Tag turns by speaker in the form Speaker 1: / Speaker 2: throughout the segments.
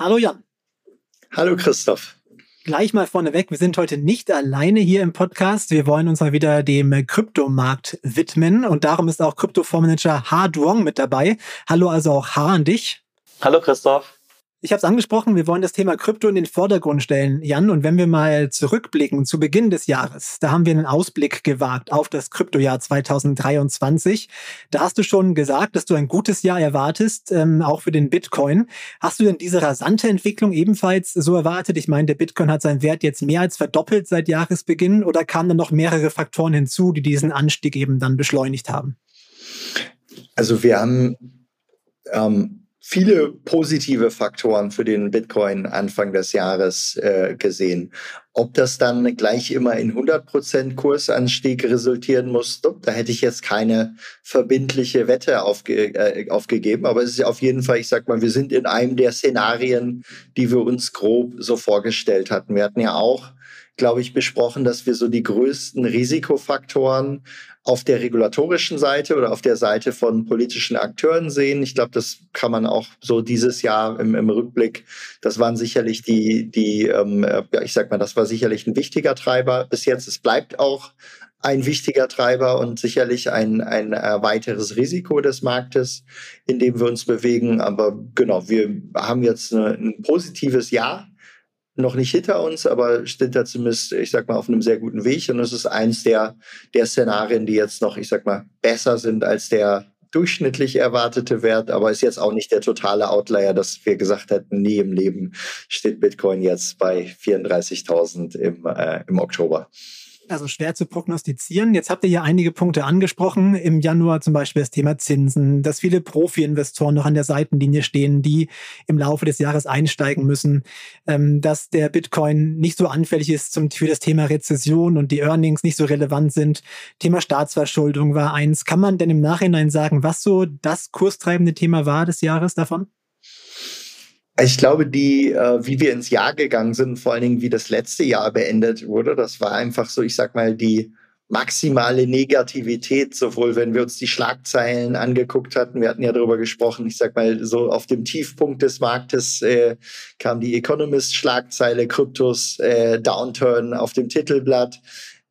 Speaker 1: Hallo Jan.
Speaker 2: Hallo Christoph.
Speaker 1: Gleich mal vorneweg, wir sind heute nicht alleine hier im Podcast. Wir wollen uns mal wieder dem Kryptomarkt widmen und darum ist auch Kryptofondsmanager Ha Duong mit dabei. Hallo also auch Ha an dich.
Speaker 3: Hallo Christoph.
Speaker 1: Ich habe es angesprochen, wir wollen das Thema Krypto in den Vordergrund stellen, Jan. Und wenn wir mal zurückblicken zu Beginn des Jahres, da haben wir einen Ausblick gewagt auf das Kryptojahr 2023. Da hast du schon gesagt, dass du ein gutes Jahr erwartest, ähm, auch für den Bitcoin. Hast du denn diese rasante Entwicklung ebenfalls so erwartet? Ich meine, der Bitcoin hat seinen Wert jetzt mehr als verdoppelt seit Jahresbeginn oder kamen dann noch mehrere Faktoren hinzu, die diesen Anstieg eben dann beschleunigt haben?
Speaker 2: Also wir haben ähm viele positive Faktoren für den Bitcoin Anfang des Jahres äh, gesehen. Ob das dann gleich immer in 100% Kursanstieg resultieren muss, da hätte ich jetzt keine verbindliche Wette aufge äh, aufgegeben. Aber es ist auf jeden Fall, ich sag mal, wir sind in einem der Szenarien, die wir uns grob so vorgestellt hatten. Wir hatten ja auch glaube ich, besprochen, dass wir so die größten Risikofaktoren auf der regulatorischen Seite oder auf der Seite von politischen Akteuren sehen. Ich glaube, das kann man auch so dieses Jahr im, im Rückblick, das waren sicherlich die, die ähm, ja, ich sag mal, das war sicherlich ein wichtiger Treiber bis jetzt. Es bleibt auch ein wichtiger Treiber und sicherlich ein, ein äh, weiteres Risiko des Marktes, in dem wir uns bewegen. Aber genau, wir haben jetzt eine, ein positives Jahr noch nicht hinter uns, aber sind da zumindest, ich sag mal, auf einem sehr guten Weg. Und es ist eins der, der Szenarien, die jetzt noch, ich sag mal, besser sind als der durchschnittlich erwartete Wert, aber ist jetzt auch nicht der totale Outlier, dass wir gesagt hätten, nie im Leben steht Bitcoin jetzt bei 34.000 im, äh, im Oktober
Speaker 1: also schwer zu prognostizieren. Jetzt habt ihr ja einige Punkte angesprochen. Im Januar zum Beispiel das Thema Zinsen, dass viele Profi-Investoren noch an der Seitenlinie stehen, die im Laufe des Jahres einsteigen müssen, ähm, dass der Bitcoin nicht so anfällig ist für das Thema Rezession und die Earnings nicht so relevant sind. Thema Staatsverschuldung war eins. Kann man denn im Nachhinein sagen, was so das kurstreibende Thema war des Jahres davon?
Speaker 2: Ich glaube, die, äh, wie wir ins Jahr gegangen sind, vor allen Dingen wie das letzte Jahr beendet wurde, das war einfach so, ich sag mal, die maximale Negativität, sowohl wenn wir uns die Schlagzeilen angeguckt hatten, wir hatten ja darüber gesprochen, ich sag mal, so auf dem Tiefpunkt des Marktes äh, kam die Economist-Schlagzeile, Kryptos, äh, Downturn auf dem Titelblatt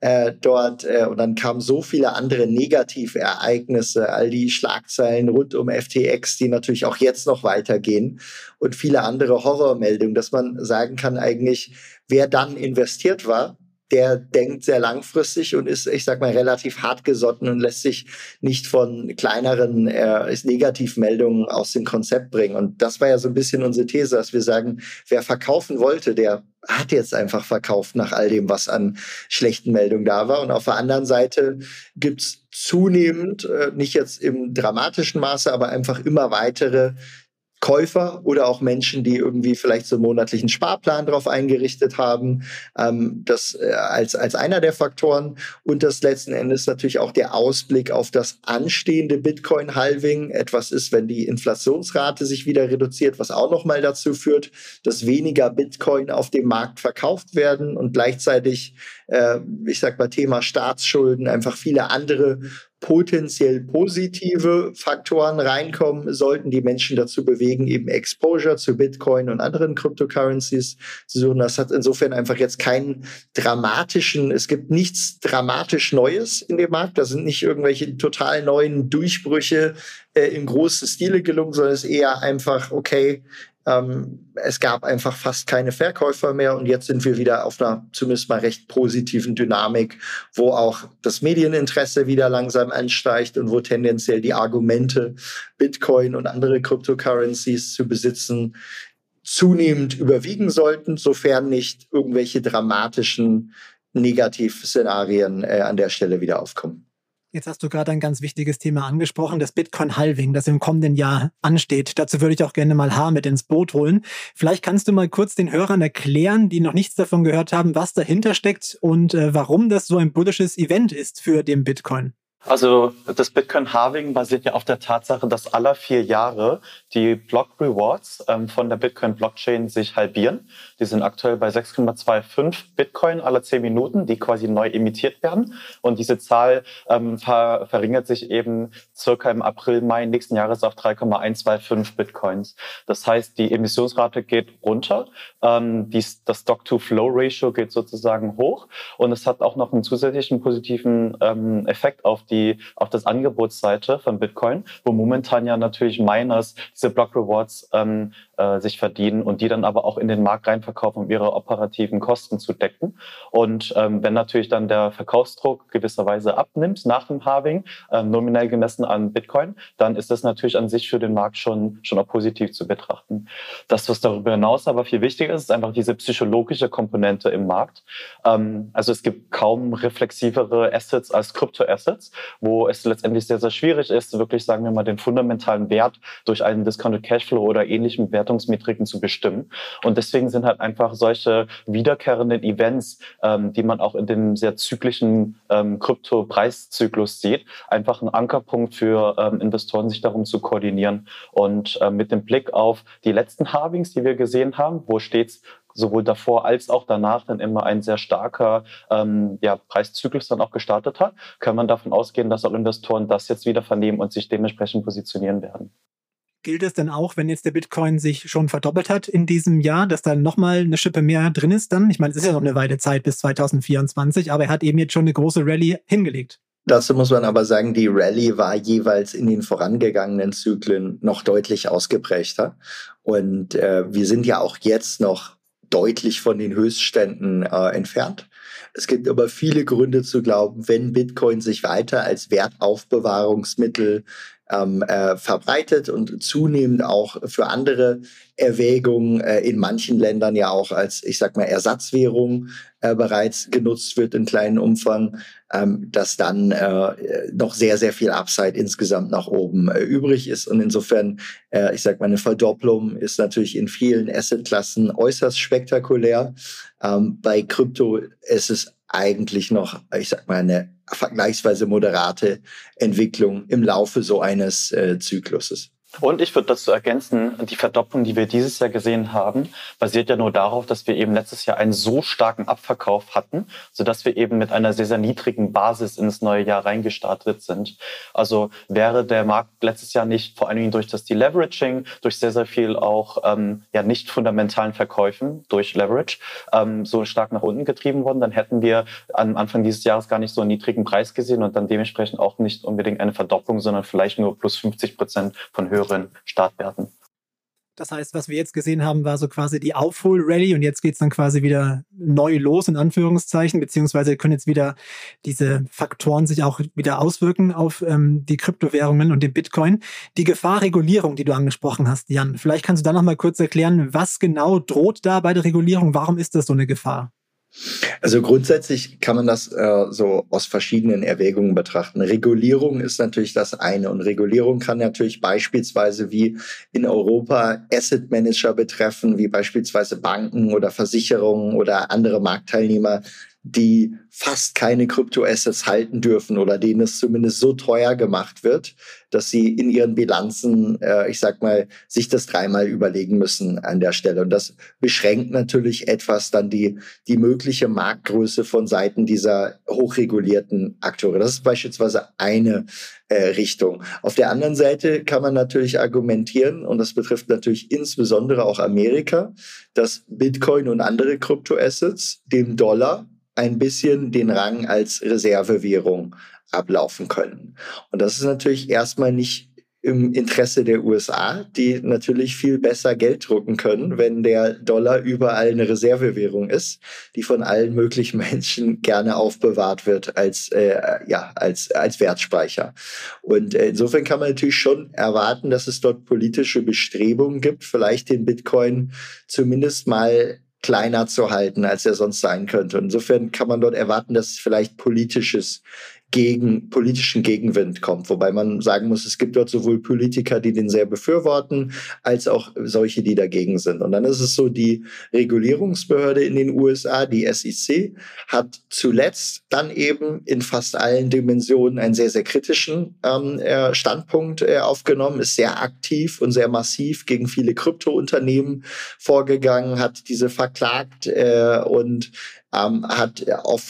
Speaker 2: äh, dort äh, und dann kamen so viele andere Negativereignisse, all die Schlagzeilen rund um FTX, die natürlich auch jetzt noch weitergehen und viele andere Horrormeldungen, dass man sagen kann eigentlich, wer dann investiert war, der denkt sehr langfristig und ist, ich sag mal, relativ hart gesotten und lässt sich nicht von kleineren äh, Negativmeldungen aus dem Konzept bringen. Und das war ja so ein bisschen unsere These, dass wir sagen, wer verkaufen wollte, der hat jetzt einfach verkauft nach all dem, was an schlechten Meldungen da war. Und auf der anderen Seite gibt's zunehmend, äh, nicht jetzt im dramatischen Maße, aber einfach immer weitere Käufer oder auch Menschen, die irgendwie vielleicht so einen monatlichen Sparplan drauf eingerichtet haben, ähm, das äh, als, als einer der Faktoren. Und das letzten Endes natürlich auch der Ausblick auf das anstehende Bitcoin-Halving etwas ist, wenn die Inflationsrate sich wieder reduziert, was auch nochmal dazu führt, dass weniger Bitcoin auf dem Markt verkauft werden und gleichzeitig, äh, ich sag mal, Thema Staatsschulden, einfach viele andere potenziell positive Faktoren reinkommen, sollten die Menschen dazu bewegen, eben Exposure zu Bitcoin und anderen Cryptocurrencies zu suchen. Das hat insofern einfach jetzt keinen dramatischen, es gibt nichts dramatisch Neues in dem Markt. Da sind nicht irgendwelche total neuen Durchbrüche äh, im großen Stile gelungen, sondern es ist eher einfach, okay, ähm, es gab einfach fast keine Verkäufer mehr und jetzt sind wir wieder auf einer zumindest mal recht positiven Dynamik, wo auch das Medieninteresse wieder langsam ansteigt und wo tendenziell die Argumente, Bitcoin und andere Cryptocurrencies zu besitzen, zunehmend überwiegen sollten, sofern nicht irgendwelche dramatischen Negativszenarien äh, an der Stelle wieder aufkommen.
Speaker 1: Jetzt hast du gerade ein ganz wichtiges Thema angesprochen, das Bitcoin-Halving, das im kommenden Jahr ansteht. Dazu würde ich auch gerne mal Haar mit ins Boot holen. Vielleicht kannst du mal kurz den Hörern erklären, die noch nichts davon gehört haben, was dahinter steckt und äh, warum das so ein bullisches Event ist für den Bitcoin.
Speaker 3: Also das Bitcoin Halving basiert ja auf der Tatsache, dass alle vier Jahre die Block Rewards ähm, von der Bitcoin Blockchain sich halbieren. Die sind aktuell bei 6,25 Bitcoin alle zehn Minuten, die quasi neu emittiert werden. Und diese Zahl ähm, ver verringert sich eben circa im April, Mai nächsten Jahres auf 3,125 Bitcoins. Das heißt, die Emissionsrate geht runter, ähm, die, das Stock-to-Flow-Ratio geht sozusagen hoch und es hat auch noch einen zusätzlichen positiven ähm, Effekt auf die, auf das Angebotsseite von Bitcoin, wo momentan ja natürlich Miners diese Block Rewards ähm, äh, sich verdienen und die dann aber auch in den Markt reinverkaufen, um ihre operativen Kosten zu decken. Und ähm, wenn natürlich dann der Verkaufsdruck gewisserweise abnimmt nach dem Halving, ähm, nominell gemessen an Bitcoin, dann ist das natürlich an sich für den Markt schon, schon auch positiv zu betrachten. Das, was darüber hinaus aber viel wichtiger ist, ist einfach diese psychologische Komponente im Markt. Ähm, also es gibt kaum reflexivere Assets als Krypto-Assets wo es letztendlich sehr, sehr schwierig ist, wirklich, sagen wir mal, den fundamentalen Wert durch einen Discounted Cashflow oder ähnlichen Wertungsmetriken zu bestimmen. Und deswegen sind halt einfach solche wiederkehrenden Events, ähm, die man auch in dem sehr zyklischen ähm, Krypto-Preiszyklus sieht, einfach ein Ankerpunkt für ähm, Investoren, sich darum zu koordinieren. Und äh, mit dem Blick auf die letzten Halvings, die wir gesehen haben, wo stets sowohl davor als auch danach dann immer ein sehr starker ähm, ja, Preiszyklus dann auch gestartet hat, kann man davon ausgehen, dass auch Investoren das jetzt wieder vernehmen und sich dementsprechend positionieren werden.
Speaker 1: Gilt es denn auch, wenn jetzt der Bitcoin sich schon verdoppelt hat in diesem Jahr, dass da nochmal eine Schippe mehr drin ist dann? Ich meine, es ist ja noch eine Weile Zeit bis 2024, aber er hat eben jetzt schon eine große Rallye hingelegt.
Speaker 2: Dazu muss man aber sagen, die Rallye war jeweils in den vorangegangenen Zyklen noch deutlich ausgeprägter. Und äh, wir sind ja auch jetzt noch deutlich von den Höchstständen äh, entfernt. Es gibt aber viele Gründe zu glauben, wenn Bitcoin sich weiter als Wertaufbewahrungsmittel ähm, äh, verbreitet und zunehmend auch für andere Erwägungen äh, in manchen Ländern ja auch als, ich sag mal, Ersatzwährung äh, bereits genutzt wird in kleinen Umfang, ähm, dass dann äh, noch sehr, sehr viel Upside insgesamt nach oben äh, übrig ist. Und insofern, äh, ich sag mal, eine Verdopplung ist natürlich in vielen Assetklassen äußerst spektakulär. Ähm, bei Krypto ist es eigentlich noch, ich sag mal, eine vergleichsweise moderate Entwicklung im Laufe so eines äh, Zykluses.
Speaker 3: Und ich würde dazu ergänzen, die Verdopplung, die wir dieses Jahr gesehen haben, basiert ja nur darauf, dass wir eben letztes Jahr einen so starken Abverkauf hatten, sodass wir eben mit einer sehr, sehr niedrigen Basis ins neue Jahr reingestartet sind. Also wäre der Markt letztes Jahr nicht vor allen Dingen durch das Deleveraging, durch sehr, sehr viel auch ähm, ja nicht fundamentalen Verkäufen durch Leverage ähm, so stark nach unten getrieben worden, dann hätten wir am Anfang dieses Jahres gar nicht so einen niedrigen Preis gesehen und dann dementsprechend auch nicht unbedingt eine Verdopplung, sondern vielleicht nur plus 50 Prozent von Höhe höheren Startwerten.
Speaker 1: Das heißt, was wir jetzt gesehen haben, war so quasi die Aufhol-Rally und jetzt geht es dann quasi wieder neu los, in Anführungszeichen, beziehungsweise können jetzt wieder diese Faktoren sich auch wieder auswirken auf ähm, die Kryptowährungen und den Bitcoin. Die Gefahrregulierung, die du angesprochen hast, Jan, vielleicht kannst du da nochmal kurz erklären, was genau droht da bei der Regulierung? Warum ist das so eine Gefahr?
Speaker 2: Also grundsätzlich kann man das äh, so aus verschiedenen Erwägungen betrachten. Regulierung ist natürlich das eine und Regulierung kann natürlich beispielsweise wie in Europa Asset Manager betreffen, wie beispielsweise Banken oder Versicherungen oder andere Marktteilnehmer, die fast keine Kryptoassets halten dürfen oder denen es zumindest so teuer gemacht wird, dass sie in ihren Bilanzen, äh, ich sag mal, sich das dreimal überlegen müssen an der Stelle. Und das beschränkt natürlich etwas dann die, die mögliche Marktgröße von Seiten dieser hochregulierten Akteure. Das ist beispielsweise eine äh, Richtung. Auf der anderen Seite kann man natürlich argumentieren, und das betrifft natürlich insbesondere auch Amerika, dass Bitcoin und andere Kryptoassets dem Dollar ein bisschen den Rang als Reservewährung ablaufen können. Und das ist natürlich erstmal nicht im Interesse der USA, die natürlich viel besser Geld drucken können, wenn der Dollar überall eine Reservewährung ist, die von allen möglichen Menschen gerne aufbewahrt wird als äh, ja als als Wertspeicher. Und äh, insofern kann man natürlich schon erwarten, dass es dort politische Bestrebungen gibt, vielleicht den Bitcoin zumindest mal kleiner zu halten, als er sonst sein könnte. Insofern kann man dort erwarten, dass vielleicht politisches gegen politischen Gegenwind kommt. Wobei man sagen muss, es gibt dort sowohl Politiker, die den sehr befürworten, als auch solche, die dagegen sind. Und dann ist es so, die Regulierungsbehörde in den USA, die SEC, hat zuletzt dann eben in fast allen Dimensionen einen sehr, sehr kritischen ähm, äh, Standpunkt äh, aufgenommen, ist sehr aktiv und sehr massiv gegen viele Kryptounternehmen vorgegangen, hat diese verklagt äh, und ähm, hat auf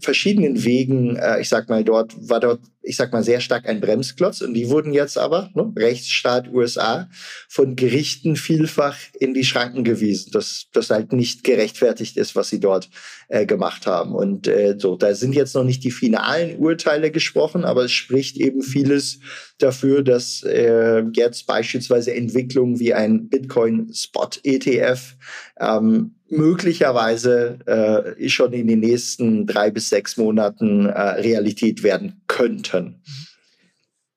Speaker 2: verschiedenen Wegen, äh, ich sag mal, dort war dort ich sag mal, sehr stark ein Bremsklotz. Und die wurden jetzt aber, ne, Rechtsstaat USA, von Gerichten vielfach in die Schranken gewiesen, dass das halt nicht gerechtfertigt ist, was sie dort äh, gemacht haben. Und äh, so, da sind jetzt noch nicht die finalen Urteile gesprochen, aber es spricht eben vieles dafür, dass äh, jetzt beispielsweise Entwicklungen wie ein Bitcoin Spot ETF ähm, möglicherweise äh, schon in den nächsten drei bis sechs Monaten äh, Realität werden könnten können.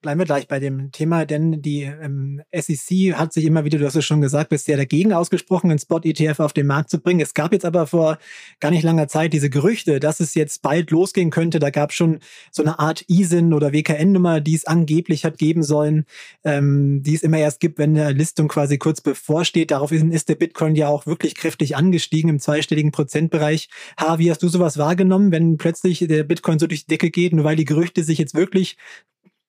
Speaker 1: Bleiben wir gleich bei dem Thema, denn die ähm, SEC hat sich immer wieder, du hast es schon gesagt, bisher dagegen ausgesprochen, einen Spot-ETF auf den Markt zu bringen. Es gab jetzt aber vor gar nicht langer Zeit diese Gerüchte, dass es jetzt bald losgehen könnte. Da gab es schon so eine Art ISIN oder WKN-Nummer, die es angeblich hat geben sollen, ähm, die es immer erst gibt, wenn der Listung quasi kurz bevorsteht. Daraufhin ist der Bitcoin ja auch wirklich kräftig angestiegen im zweistelligen Prozentbereich. Ha, wie hast du sowas wahrgenommen, wenn plötzlich der Bitcoin so durch die Decke geht, nur weil die Gerüchte sich jetzt wirklich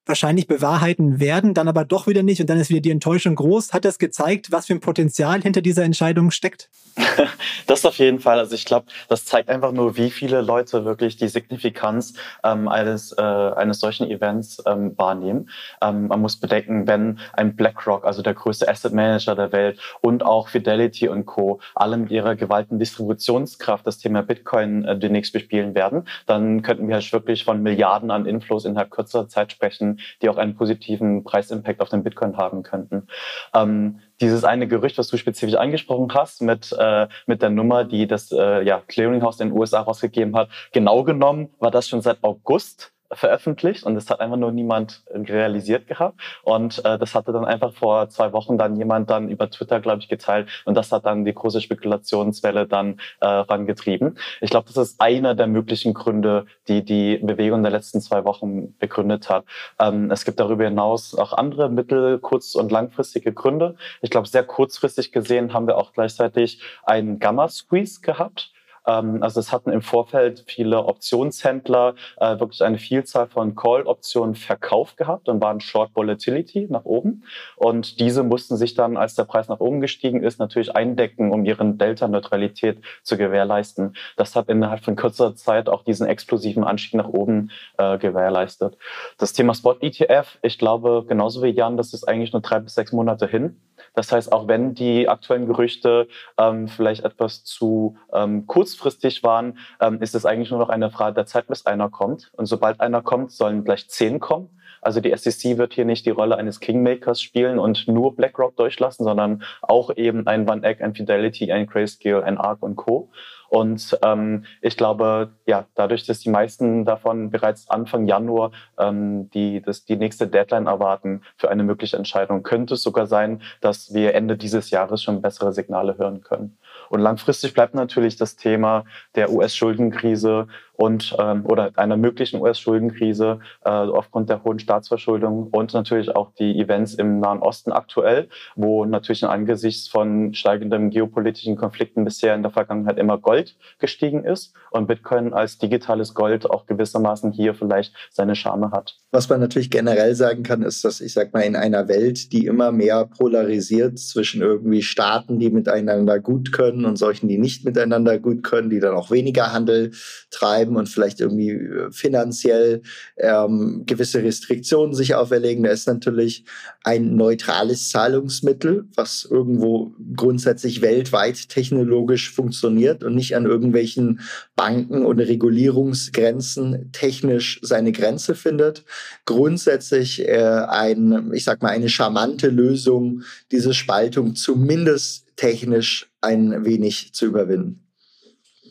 Speaker 1: wahrscheinlich bewahrheiten werden, dann aber doch wieder nicht und dann ist wieder die Enttäuschung groß. Hat das gezeigt, was für ein Potenzial hinter dieser Entscheidung steckt?
Speaker 3: das auf jeden Fall. Also ich glaube, das zeigt einfach nur, wie viele Leute wirklich die Signifikanz ähm, eines, äh, eines solchen Events ähm, wahrnehmen. Ähm, man muss bedenken, wenn ein BlackRock, also der größte Asset Manager der Welt und auch Fidelity und Co. alle mit ihrer gewaltigen Distributionskraft das Thema Bitcoin äh, demnächst bespielen werden, dann könnten wir halt wirklich von Milliarden an Inflows innerhalb kürzerer Zeit sprechen, die auch einen positiven Preisimpact auf den Bitcoin haben könnten. Ähm, dieses eine Gerücht, was du spezifisch angesprochen hast, mit, äh, mit der Nummer, die das äh, ja, Clearinghouse in den USA rausgegeben hat, genau genommen war das schon seit August veröffentlicht und das hat einfach nur niemand realisiert gehabt. Und äh, das hatte dann einfach vor zwei Wochen dann jemand dann über Twitter, glaube ich, geteilt und das hat dann die große Spekulationswelle dann äh, rangetrieben. Ich glaube, das ist einer der möglichen Gründe, die die Bewegung der letzten zwei Wochen begründet hat. Ähm, es gibt darüber hinaus auch andere mittel-, kurz- und langfristige Gründe. Ich glaube, sehr kurzfristig gesehen haben wir auch gleichzeitig einen Gamma-Squeeze gehabt. Ähm, also es hatten im Vorfeld viele Optionshändler äh, wirklich eine Vielzahl von Call-Optionen verkauft gehabt und waren Short Volatility nach oben. Und diese mussten sich dann, als der Preis nach oben gestiegen ist, natürlich eindecken, um ihren Delta-Neutralität zu gewährleisten. Das hat innerhalb von kurzer Zeit auch diesen explosiven Anstieg nach oben äh, gewährleistet. Das Thema Spot-ETF, ich glaube, genauso wie Jan, das ist eigentlich nur drei bis sechs Monate hin. Das heißt, auch wenn die aktuellen Gerüchte ähm, vielleicht etwas zu ähm, kurzfristig waren, ähm, ist es eigentlich nur noch eine Frage der Zeit, bis einer kommt. Und sobald einer kommt, sollen gleich zehn kommen. Also die SEC wird hier nicht die Rolle eines Kingmakers spielen und nur BlackRock durchlassen, sondern auch eben ein Van Eck, ein Fidelity, ein Grayscale, ein ARC und Co. Und ähm, ich glaube, ja, dadurch, dass die meisten davon bereits Anfang Januar ähm, die, das, die nächste Deadline erwarten für eine mögliche Entscheidung, könnte es sogar sein, dass wir Ende dieses Jahres schon bessere Signale hören können. Und langfristig bleibt natürlich das Thema der US-Schuldenkrise und ähm, oder einer möglichen US-Schuldenkrise äh, aufgrund der hohen Staatsverschuldung und natürlich auch die Events im Nahen Osten aktuell, wo natürlich angesichts von steigenden geopolitischen Konflikten bisher in der Vergangenheit immer Gold gestiegen ist und Bitcoin als digitales Gold auch gewissermaßen hier vielleicht seine Charme hat.
Speaker 2: Was man natürlich generell sagen kann, ist, dass ich sag mal in einer Welt, die immer mehr polarisiert zwischen irgendwie Staaten, die miteinander gut können und solchen, die nicht miteinander gut können, die dann auch weniger Handel treiben und vielleicht irgendwie äh, finanziell ähm, gewisse Restriktionen sich auferlegen. Da ist natürlich ein neutrales Zahlungsmittel, was irgendwo grundsätzlich weltweit technologisch funktioniert und nicht an irgendwelchen Banken und Regulierungsgrenzen technisch seine Grenze findet. Grundsätzlich äh, ein, ich sag mal, eine charmante Lösung, diese Spaltung zumindest technisch ein wenig zu überwinden.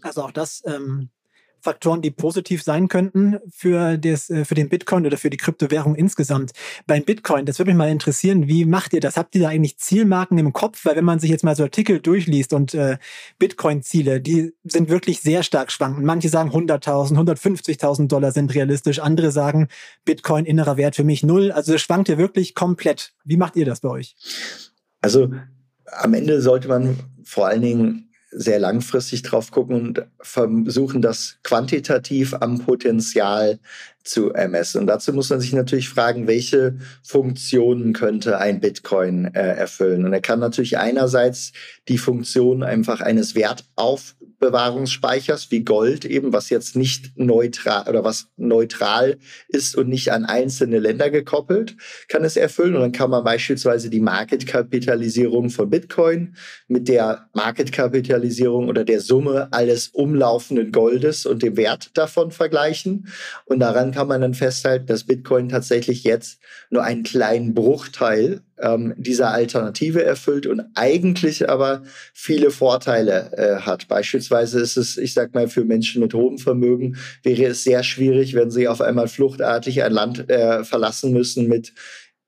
Speaker 1: Also auch das ähm, Faktoren, die positiv sein könnten für, das, äh, für den Bitcoin oder für die Kryptowährung insgesamt. Beim Bitcoin, das würde mich mal interessieren, wie macht ihr das? Habt ihr da eigentlich Zielmarken im Kopf? Weil wenn man sich jetzt mal so Artikel durchliest und äh, Bitcoin-Ziele, die sind wirklich sehr stark schwankend. Manche sagen 100.000, 150.000 Dollar sind realistisch. Andere sagen Bitcoin innerer Wert für mich null. Also es schwankt ja wirklich komplett. Wie macht ihr das bei euch?
Speaker 2: Also am Ende sollte man vor allen Dingen sehr langfristig drauf gucken und versuchen, das quantitativ am Potenzial zu ermessen. Und dazu muss man sich natürlich fragen, welche Funktionen könnte ein Bitcoin äh, erfüllen. Und er kann natürlich einerseits die Funktion einfach eines Wertauf Bewahrungsspeichers wie Gold eben, was jetzt nicht neutral oder was neutral ist und nicht an einzelne Länder gekoppelt, kann es erfüllen. Und dann kann man beispielsweise die Marketkapitalisierung von Bitcoin mit der Marketkapitalisierung oder der Summe alles umlaufenden Goldes und dem Wert davon vergleichen. Und daran kann man dann festhalten, dass Bitcoin tatsächlich jetzt nur einen kleinen Bruchteil ähm, dieser Alternative erfüllt und eigentlich aber viele Vorteile äh, hat. Beispielsweise ist es, ich sag mal, für Menschen mit hohem Vermögen wäre es sehr schwierig, wenn sie auf einmal fluchtartig ein Land äh, verlassen müssen mit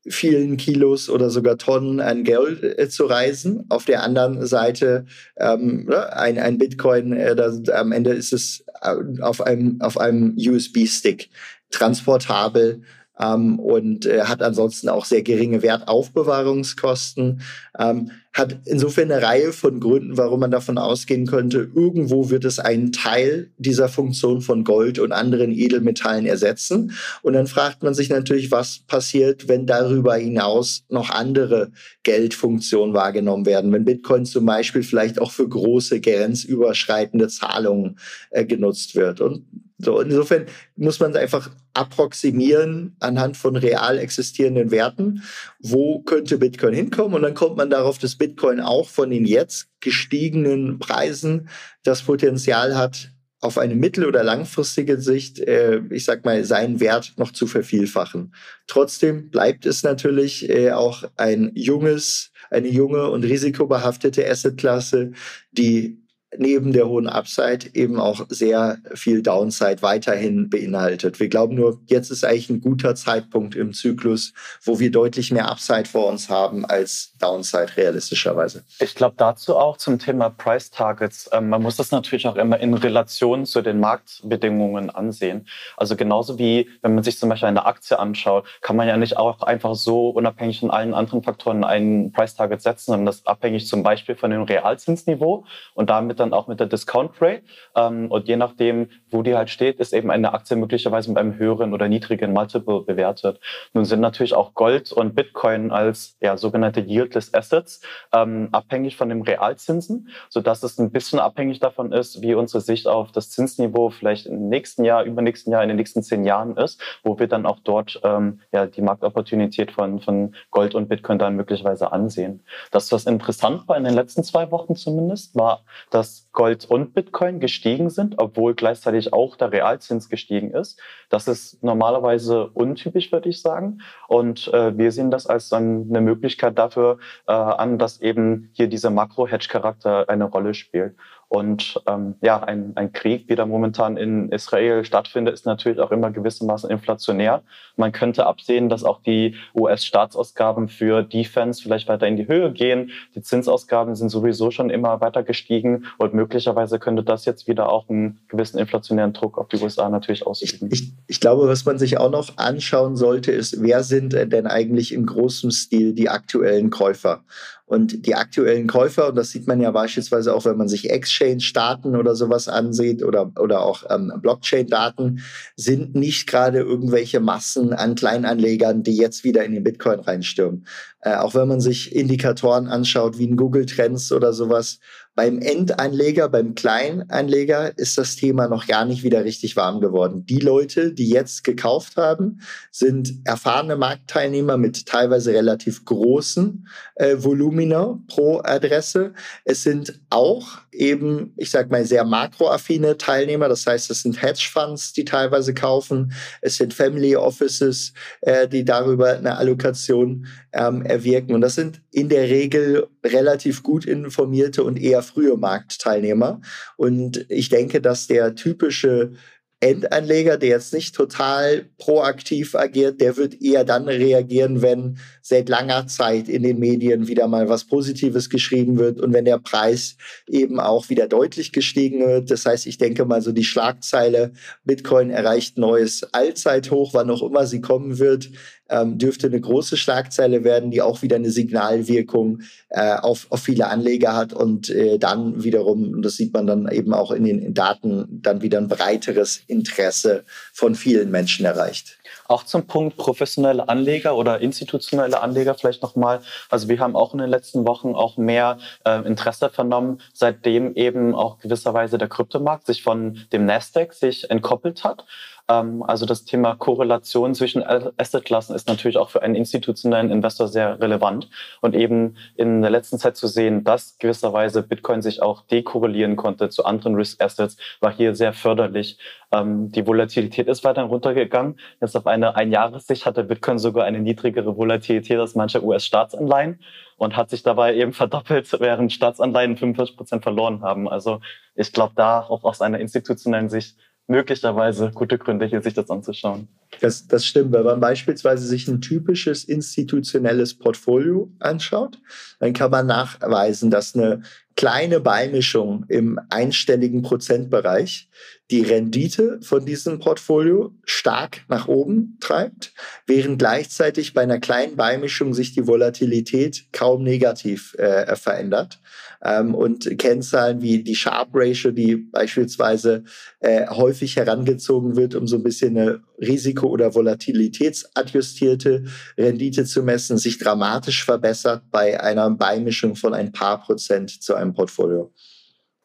Speaker 2: vielen Kilos oder sogar Tonnen an Geld äh, zu reisen. Auf der anderen Seite ähm, ne, ein, ein Bitcoin, äh, das, am Ende ist es äh, auf einem, auf einem USB-Stick transportabel ähm, und äh, hat ansonsten auch sehr geringe Wertaufbewahrungskosten. Ähm, hat insofern eine Reihe von Gründen, warum man davon ausgehen könnte, irgendwo wird es einen Teil dieser Funktion von Gold und anderen Edelmetallen ersetzen. Und dann fragt man sich natürlich, was passiert, wenn darüber hinaus noch andere Geldfunktionen wahrgenommen werden, wenn Bitcoin zum Beispiel vielleicht auch für große grenzüberschreitende Zahlungen äh, genutzt wird. Und so, insofern muss man einfach approximieren anhand von real existierenden Werten, wo könnte Bitcoin hinkommen und dann kommt man darauf, dass Bitcoin auch von den jetzt gestiegenen Preisen das Potenzial hat, auf eine mittel- oder langfristige Sicht, äh, ich sag mal, seinen Wert noch zu vervielfachen. Trotzdem bleibt es natürlich äh, auch ein junges, eine junge und risikobehaftete Assetklasse, die neben der hohen Upside eben auch sehr viel Downside weiterhin beinhaltet. Wir glauben nur, jetzt ist eigentlich ein guter Zeitpunkt im Zyklus, wo wir deutlich mehr Upside vor uns haben als Downside realistischerweise.
Speaker 3: Ich glaube dazu auch zum Thema Price Targets. Ähm, man muss das natürlich auch immer in Relation zu den Marktbedingungen ansehen. Also genauso wie wenn man sich zum Beispiel eine Aktie anschaut, kann man ja nicht auch einfach so unabhängig von allen anderen Faktoren einen Price Target setzen, sondern das abhängig zum Beispiel von dem Realzinsniveau und damit dann auch mit der Discount Rate. Ähm, und je nachdem, wo die halt steht, ist eben eine Aktie möglicherweise mit einem höheren oder niedrigen Multiple bewertet. Nun sind natürlich auch Gold und Bitcoin als ja, sogenannte Yieldless Assets ähm, abhängig von dem Realzinsen, sodass es ein bisschen abhängig davon ist, wie unsere Sicht auf das Zinsniveau vielleicht im nächsten Jahr, übernächsten Jahr, in den nächsten zehn Jahren ist, wo wir dann auch dort ähm, ja, die Marktopportunität von, von Gold und Bitcoin dann möglicherweise ansehen. Das, was interessant war in den letzten zwei Wochen zumindest, war, dass Gold und Bitcoin gestiegen sind, obwohl gleichzeitig auch der Realzins gestiegen ist. Das ist normalerweise untypisch, würde ich sagen. Und äh, wir sehen das als dann eine Möglichkeit dafür äh, an, dass eben hier dieser Makro-Hedge-Charakter eine Rolle spielt. Und ähm, ja, ein, ein Krieg, wie der momentan in Israel stattfindet, ist natürlich auch immer gewissermaßen inflationär. Man könnte absehen, dass auch die US-Staatsausgaben für Defense vielleicht weiter in die Höhe gehen. Die Zinsausgaben sind sowieso schon immer weiter gestiegen und möglicherweise könnte das jetzt wieder auch einen gewissen inflationären Druck auf die USA natürlich ausüben.
Speaker 2: Ich, ich, ich glaube, was man sich auch noch anschauen sollte, ist, wer sind denn eigentlich im großen Stil die aktuellen Käufer? Und die aktuellen Käufer, und das sieht man ja beispielsweise auch, wenn man sich Exchange-Daten oder sowas ansieht oder, oder auch ähm, Blockchain-Daten, sind nicht gerade irgendwelche Massen an Kleinanlegern, die jetzt wieder in den Bitcoin reinstürmen. Äh, auch wenn man sich Indikatoren anschaut, wie ein Google Trends oder sowas, beim Endanleger, beim Kleinanleger ist das Thema noch gar nicht wieder richtig warm geworden. Die Leute, die jetzt gekauft haben, sind erfahrene Marktteilnehmer mit teilweise relativ großen äh, Volumina pro Adresse. Es sind auch eben, ich sag mal, sehr makroaffine Teilnehmer. Das heißt, es sind Hedgefonds, die teilweise kaufen. Es sind Family Offices, äh, die darüber eine Allokation ähm, erwirken. Und das sind in der Regel relativ gut informierte und eher frühe Marktteilnehmer. Und ich denke, dass der typische Endanleger, der jetzt nicht total proaktiv agiert, der wird eher dann reagieren, wenn seit langer Zeit in den Medien wieder mal was Positives geschrieben wird und wenn der Preis eben auch wieder deutlich gestiegen wird. Das heißt, ich denke mal so die Schlagzeile Bitcoin erreicht neues Allzeithoch, wann auch immer sie kommen wird, ähm, dürfte eine große Schlagzeile werden, die auch wieder eine Signalwirkung äh, auf, auf viele Anleger hat und äh, dann wiederum, das sieht man dann eben auch in den Daten, dann wieder ein breiteres Interesse von vielen Menschen erreicht.
Speaker 3: Auch zum Punkt professionelle Anleger oder institutionelle Anleger vielleicht nochmal. Also wir haben auch in den letzten Wochen auch mehr äh, Interesse vernommen, seitdem eben auch gewisserweise der Kryptomarkt sich von dem Nasdaq sich entkoppelt hat. Ähm, also das Thema Korrelation zwischen Assetklassen ist natürlich auch für einen institutionellen Investor sehr relevant. Und eben in der letzten Zeit zu sehen, dass gewisserweise Bitcoin sich auch dekorrelieren konnte zu anderen Risk Assets, war hier sehr förderlich. Ähm, die Volatilität ist weiter runtergegangen. Jetzt auf eine Einjahressicht hatte Bitcoin sogar eine niedrigere Volatilität als manche US-Staatsanleihen und hat sich dabei eben verdoppelt, während Staatsanleihen 45 Prozent verloren haben. Also ich glaube, da auch aus einer institutionellen Sicht möglicherweise gute Gründe, hier sich das anzuschauen.
Speaker 2: Das, das stimmt. Wenn man beispielsweise sich ein typisches institutionelles Portfolio anschaut, dann kann man nachweisen, dass eine kleine Beimischung im einstelligen Prozentbereich die Rendite von diesem Portfolio stark nach oben treibt, während gleichzeitig bei einer kleinen Beimischung sich die Volatilität kaum negativ äh, verändert. Ähm, und Kennzahlen wie die Sharp Ratio, die beispielsweise äh, häufig herangezogen wird, um so ein bisschen eine Risiko- oder volatilitätsadjustierte Rendite zu messen, sich dramatisch verbessert bei einer Beimischung von ein paar Prozent zu einem Portfolio.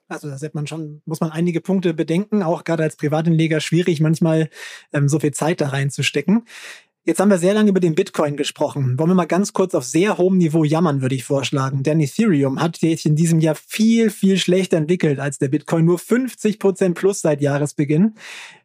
Speaker 1: Also da sieht man schon, muss man einige Punkte bedenken, auch gerade als Privatanleger schwierig, manchmal ähm, so viel Zeit da reinzustecken. Jetzt haben wir sehr lange über den Bitcoin gesprochen. Wollen wir mal ganz kurz auf sehr hohem Niveau jammern, würde ich vorschlagen. Denn Ethereum hat sich in diesem Jahr viel, viel schlechter entwickelt als der Bitcoin. Nur 50 Prozent plus seit Jahresbeginn.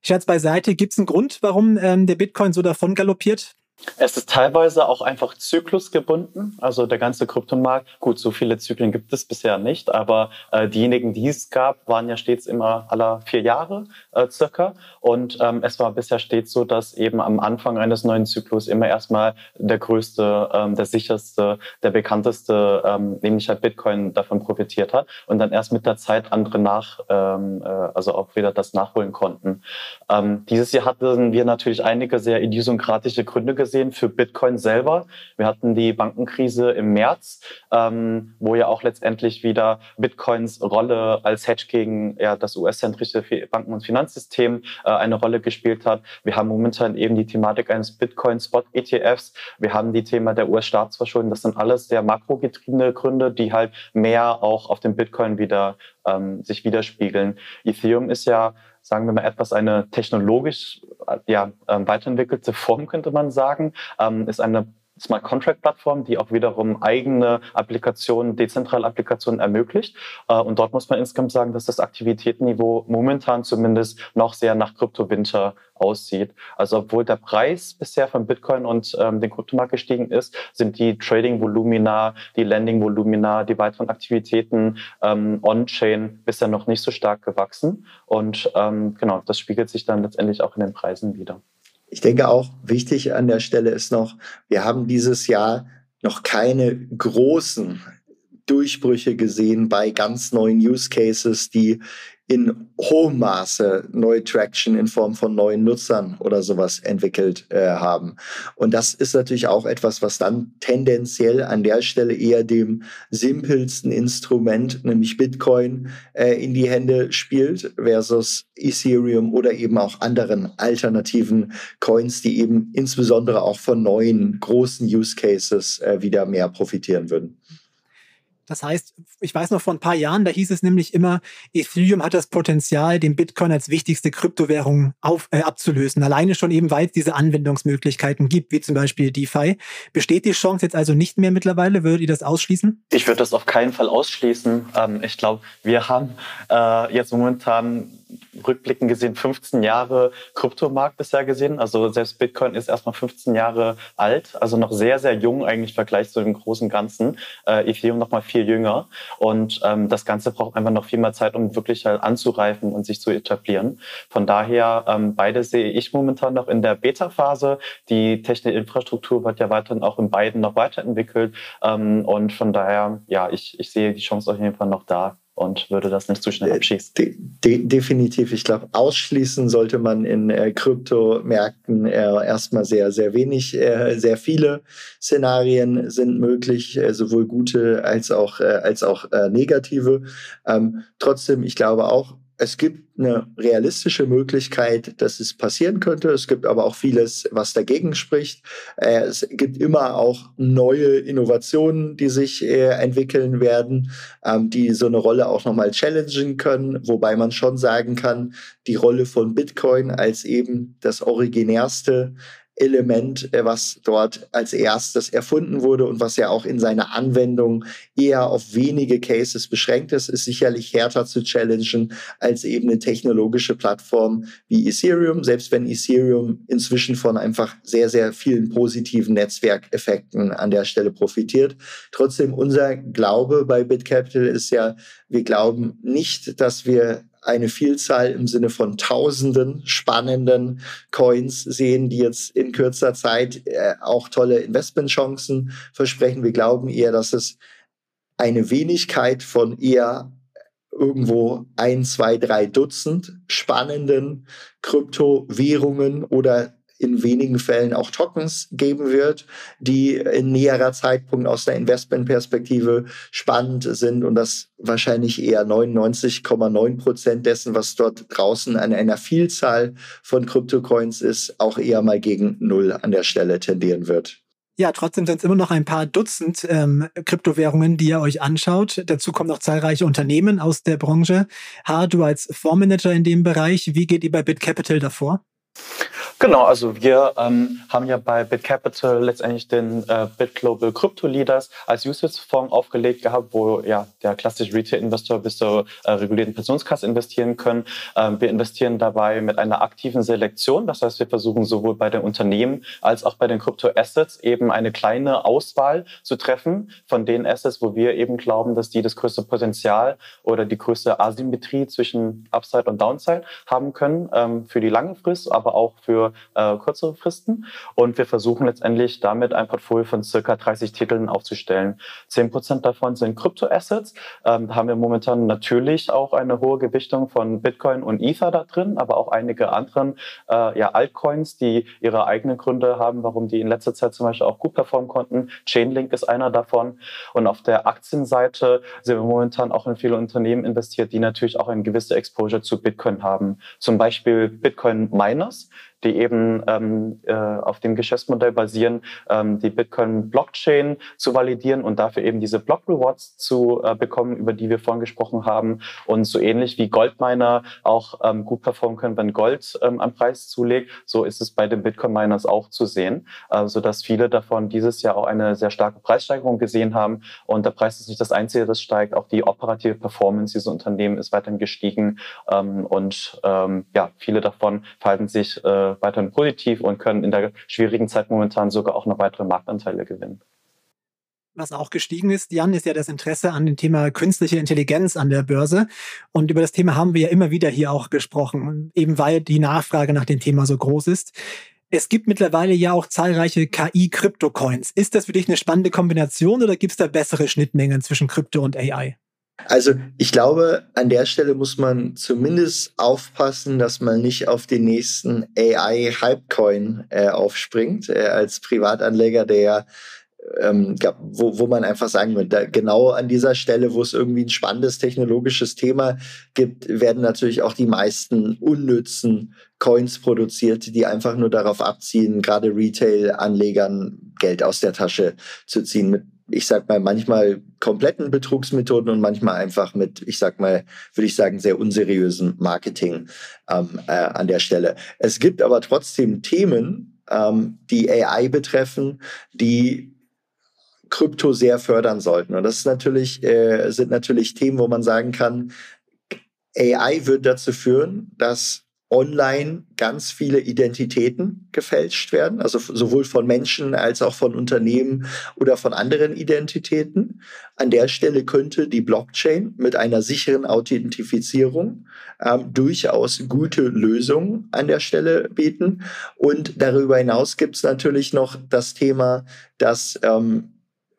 Speaker 1: Scherz beiseite, gibt es einen Grund, warum ähm, der Bitcoin so davon galoppiert?
Speaker 3: Es ist teilweise auch einfach zyklusgebunden. Also der ganze Kryptomarkt, gut, so viele Zyklen gibt es bisher nicht, aber äh, diejenigen, die es gab, waren ja stets immer aller vier Jahre äh, circa. Und ähm, es war bisher stets so, dass eben am Anfang eines neuen Zyklus immer erstmal der größte, ähm, der sicherste, der bekannteste, ähm, nämlich halt Bitcoin davon profitiert hat und dann erst mit der Zeit andere nach, ähm, äh, also auch wieder das nachholen konnten. Ähm, dieses Jahr hatten wir natürlich einige sehr idiosynkratische Gründe gesehen gesehen für Bitcoin selber. Wir hatten die Bankenkrise im März, ähm, wo ja auch letztendlich wieder Bitcoins Rolle als Hedge gegen ja, das US-zentrische Banken- und Finanzsystem äh, eine Rolle gespielt hat. Wir haben momentan eben die Thematik eines Bitcoin-Spot-ETFs. Wir haben die Thema der US-Staatsverschuldung. Das sind alles sehr makrogetriebene Gründe, die halt mehr auch auf dem Bitcoin wieder ähm, sich widerspiegeln. Ethereum ist ja sagen wir mal, etwas eine technologisch ja, ähm, weiterentwickelte Form, könnte man sagen, ähm, ist eine Smart Contract Plattform, die auch wiederum eigene Applikationen, dezentrale Applikationen ermöglicht. Äh, und dort muss man insgesamt sagen, dass das Aktivitätenniveau momentan zumindest noch sehr nach Krypto-Winter aussieht. Also obwohl der Preis bisher von Bitcoin und ähm, den Kryptomarkt gestiegen ist, sind die Trading-Volumina, die Lending-Volumina, die weiteren Aktivitäten ähm, on-chain bisher noch nicht so stark gewachsen. Und ähm, genau, das spiegelt sich dann letztendlich auch in den Preisen wieder.
Speaker 2: Ich denke auch, wichtig an der Stelle ist noch, wir haben dieses Jahr noch keine großen Durchbrüche gesehen bei ganz neuen Use Cases, die in hohem Maße neue Traction in Form von neuen Nutzern oder sowas entwickelt äh, haben. Und das ist natürlich auch etwas, was dann tendenziell an der Stelle eher dem simpelsten Instrument, nämlich Bitcoin, äh, in die Hände spielt versus Ethereum oder eben auch anderen alternativen Coins, die eben insbesondere auch von neuen großen Use Cases äh, wieder mehr profitieren würden.
Speaker 1: Das heißt, ich weiß noch vor ein paar Jahren, da hieß es nämlich immer, Ethereum hat das Potenzial, den Bitcoin als wichtigste Kryptowährung auf, äh, abzulösen. Alleine schon eben, weil es diese Anwendungsmöglichkeiten gibt, wie zum Beispiel DeFi. Besteht die Chance jetzt also nicht mehr mittlerweile? Würdet ihr das ausschließen?
Speaker 3: Ich würde das auf keinen Fall ausschließen. Ähm, ich glaube, wir haben äh, jetzt momentan rückblickend gesehen 15 Jahre Kryptomarkt bisher gesehen. Also selbst Bitcoin ist erstmal 15 Jahre alt, also noch sehr, sehr jung eigentlich im Vergleich zu dem großen Ganzen. Äh, Ethereum noch mal viel jünger. Und ähm, das Ganze braucht einfach noch viel mehr Zeit, um wirklich halt anzureifen und sich zu etablieren. Von daher, ähm, beide sehe ich momentan noch in der Beta-Phase. Die technische Infrastruktur wird ja weiterhin auch in beiden noch weiterentwickelt. Ähm, und von daher, ja, ich, ich sehe die Chance auf jeden Fall noch da und würde das nicht zu schnell äh, abschießen.
Speaker 2: De de definitiv. Ich glaube, ausschließen sollte man in äh, Kryptomärkten äh, erstmal sehr, sehr wenig. Äh, sehr viele Szenarien sind möglich, äh, sowohl gute als auch, äh, als auch negative. Ähm, trotzdem, ich glaube auch, es gibt eine realistische Möglichkeit, dass es passieren könnte. Es gibt aber auch vieles, was dagegen spricht. Äh, es gibt immer auch neue Innovationen, die sich äh, entwickeln werden, ähm, die so eine Rolle auch nochmal challengen können, wobei man schon sagen kann, die Rolle von Bitcoin als eben das originärste Element, äh, was dort als erstes erfunden wurde und was ja auch in seiner Anwendung eher auf wenige Cases beschränkt ist, ist sicherlich härter zu challengen als eben eine technologische Plattform wie Ethereum, selbst wenn Ethereum inzwischen von einfach sehr, sehr vielen positiven Netzwerkeffekten an der Stelle profitiert. Trotzdem unser Glaube bei BitCapital ist ja, wir glauben nicht, dass wir eine Vielzahl im Sinne von tausenden spannenden Coins sehen, die jetzt in kürzer Zeit äh, auch tolle Investmentchancen versprechen. Wir glauben eher, dass es eine Wenigkeit von eher irgendwo ein, zwei, drei Dutzend spannenden Kryptowährungen oder in wenigen Fällen auch Tokens geben wird, die in näherer Zeitpunkt aus der Investmentperspektive spannend sind und das wahrscheinlich eher 99,9 Prozent dessen, was dort draußen an einer Vielzahl von Kryptocoins ist, auch eher mal gegen Null an der Stelle tendieren wird.
Speaker 1: Ja, trotzdem sind es immer noch ein paar Dutzend ähm, Kryptowährungen, die ihr euch anschaut. Dazu kommen noch zahlreiche Unternehmen aus der Branche. Ha, du als Fondsmanager in dem Bereich, wie geht ihr bei BitCapital davor?
Speaker 3: Genau, also wir ähm, haben ja bei BitCapital letztendlich den äh, BitGlobal Crypto Leaders als Usage-Fonds aufgelegt gehabt, wo ja der klassische Retail-Investor bis zur äh, regulierten Pensionskasse investieren können. Ähm, wir investieren dabei mit einer aktiven Selektion. Das heißt, wir versuchen sowohl bei den Unternehmen als auch bei den Crypto-Assets eben eine kleine Auswahl zu treffen von den Assets, wo wir eben glauben, dass die das größte Potenzial oder die größte Asymmetrie zwischen Upside und Downside haben können ähm, für die lange Frist, aber auch für äh, kürzere Fristen. Und wir versuchen letztendlich damit ein Portfolio von circa 30 Titeln aufzustellen. Zehn Prozent davon sind Kryptoassets. Ähm, haben wir momentan natürlich auch eine hohe Gewichtung von Bitcoin und Ether da drin, aber auch einige anderen äh, ja, Altcoins, die ihre eigenen Gründe haben, warum die in letzter Zeit zum Beispiel auch gut performen konnten. Chainlink ist einer davon. Und auf der Aktienseite sind wir momentan auch in viele Unternehmen investiert, die natürlich auch eine gewisse Exposure zu Bitcoin haben. Zum Beispiel Bitcoin Miners die eben ähm, äh, auf dem Geschäftsmodell basieren, ähm, die Bitcoin-Blockchain zu validieren und dafür eben diese Block-Rewards zu äh, bekommen, über die wir vorhin gesprochen haben. Und so ähnlich wie Goldminer auch ähm, gut performen können, wenn Gold ähm, am Preis zulegt, so ist es bei den Bitcoin-Miners auch zu sehen, äh, sodass viele davon dieses Jahr auch eine sehr starke Preissteigerung gesehen haben. Und der Preis ist nicht das Einzige, das steigt, auch die operative Performance dieser Unternehmen ist weiterhin gestiegen. Ähm, und ähm, ja, viele davon verhalten sich äh, weiterhin positiv und können in der schwierigen Zeit momentan sogar auch noch weitere Marktanteile gewinnen.
Speaker 1: Was auch gestiegen ist, Jan, ist ja das Interesse an dem Thema künstliche Intelligenz an der Börse. Und über das Thema haben wir ja immer wieder hier auch gesprochen, eben weil die Nachfrage nach dem Thema so groß ist. Es gibt mittlerweile ja auch zahlreiche KI-Krypto-Coins. Ist das für dich eine spannende Kombination oder gibt es da bessere Schnittmengen zwischen Krypto und AI?
Speaker 2: Also ich glaube, an der Stelle muss man zumindest aufpassen, dass man nicht auf den nächsten AI-Hypecoin äh, aufspringt. Äh, als Privatanleger, der ähm, wo, wo man einfach sagen würde, genau an dieser Stelle, wo es irgendwie ein spannendes technologisches Thema gibt, werden natürlich auch die meisten unnützen Coins produziert, die einfach nur darauf abziehen, gerade Retail-Anlegern Geld aus der Tasche zu ziehen. Mit ich sag mal, manchmal kompletten Betrugsmethoden und manchmal einfach mit, ich sag mal, würde ich sagen, sehr unseriösen Marketing ähm, äh, an der Stelle. Es gibt aber trotzdem Themen, ähm, die AI betreffen, die Krypto sehr fördern sollten. Und das natürlich, äh, sind natürlich Themen, wo man sagen kann, AI wird dazu führen, dass online ganz viele Identitäten gefälscht werden, also sowohl von Menschen als auch von Unternehmen oder von anderen Identitäten. An der Stelle könnte die Blockchain mit einer sicheren Authentifizierung ähm, durchaus gute Lösungen an der Stelle bieten. Und darüber hinaus gibt es natürlich noch das Thema, dass ähm,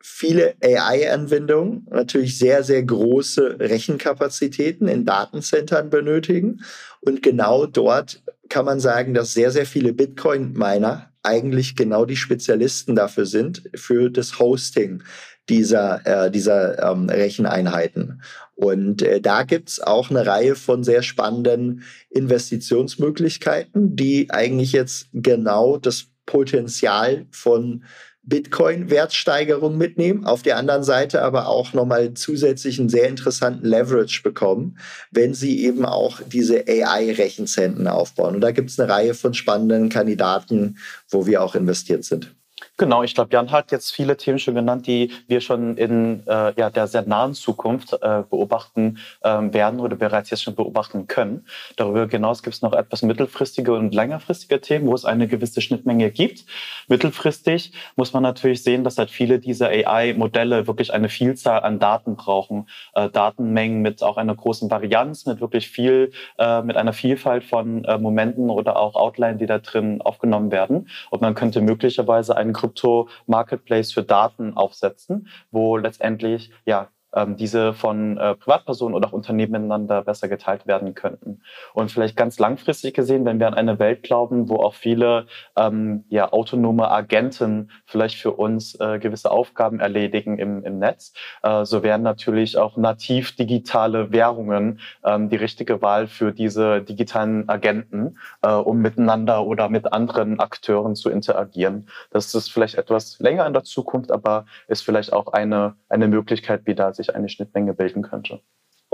Speaker 2: viele AI-Anwendungen natürlich sehr, sehr große Rechenkapazitäten in Datencentern benötigen. Und genau dort kann man sagen, dass sehr, sehr viele Bitcoin-Miner eigentlich genau die Spezialisten dafür sind, für das Hosting dieser, äh, dieser ähm, Recheneinheiten. Und äh, da gibt's auch eine Reihe von sehr spannenden Investitionsmöglichkeiten, die eigentlich jetzt genau das Potenzial von Bitcoin-Wertsteigerung mitnehmen, auf der anderen Seite aber auch nochmal zusätzlichen sehr interessanten Leverage bekommen, wenn sie eben auch diese AI-Rechenzentren aufbauen. Und da gibt es eine Reihe von spannenden Kandidaten, wo wir auch investiert sind.
Speaker 3: Genau, ich glaube, Jan hat jetzt viele Themen schon genannt, die wir schon in äh, ja, der sehr nahen Zukunft äh, beobachten ähm, werden oder bereits jetzt schon beobachten können. Darüber hinaus gibt es noch etwas mittelfristige und längerfristige Themen, wo es eine gewisse Schnittmenge gibt. Mittelfristig muss man natürlich sehen, dass halt viele dieser AI-Modelle wirklich eine Vielzahl an Daten brauchen. Äh, Datenmengen mit auch einer großen Varianz, mit wirklich viel, äh, mit einer Vielfalt von äh, Momenten oder auch Outline, die da drin aufgenommen werden. Und man könnte möglicherweise einen Krypto-Marketplace für Daten aufsetzen, wo letztendlich ja diese von äh, Privatpersonen oder auch Unternehmen miteinander besser geteilt werden könnten. Und vielleicht ganz langfristig gesehen, wenn wir an eine Welt glauben, wo auch viele ähm, ja, autonome Agenten vielleicht für uns äh, gewisse Aufgaben erledigen im, im Netz, äh, so wären natürlich auch nativ digitale Währungen ähm, die richtige Wahl für diese digitalen Agenten, äh, um miteinander oder mit anderen Akteuren zu interagieren. Das ist vielleicht etwas länger in der Zukunft, aber ist vielleicht auch eine, eine Möglichkeit, wie da sich sich eine Schnittmenge bilden könnte.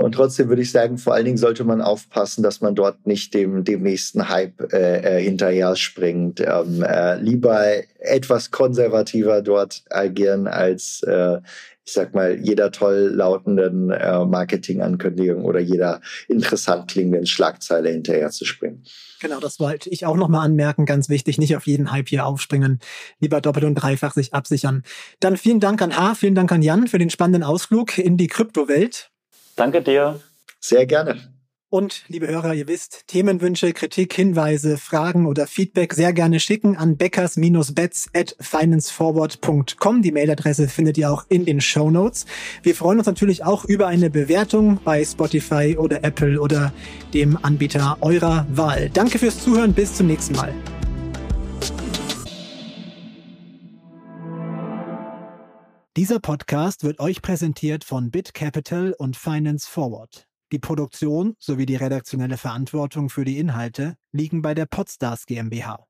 Speaker 2: Und trotzdem würde ich sagen, vor allen Dingen sollte man aufpassen, dass man dort nicht dem, dem nächsten Hype äh, äh, hinterher springt. Ähm, äh, lieber etwas konservativer dort agieren, als, äh, ich sag mal, jeder toll lautenden äh, Marketingankündigung oder jeder interessant klingenden Schlagzeile hinterher zu springen.
Speaker 1: Genau, das wollte ich auch nochmal anmerken. Ganz wichtig, nicht auf jeden Hype hier aufspringen. Lieber doppelt und dreifach sich absichern. Dann vielen Dank an H, vielen Dank an Jan für den spannenden Ausflug in die Kryptowelt.
Speaker 3: Danke dir.
Speaker 2: Sehr gerne.
Speaker 1: Und liebe Hörer, ihr wisst, Themenwünsche, Kritik, Hinweise, Fragen oder Feedback sehr gerne schicken an beckers-bets at financeforward.com. Die Mailadresse findet ihr auch in den Show Notes. Wir freuen uns natürlich auch über eine Bewertung bei Spotify oder Apple oder dem Anbieter eurer Wahl. Danke fürs Zuhören. Bis zum nächsten Mal. Dieser Podcast wird euch präsentiert von BitCapital und Finance Forward. Die Produktion sowie die redaktionelle Verantwortung für die Inhalte liegen bei der Podstars GmbH.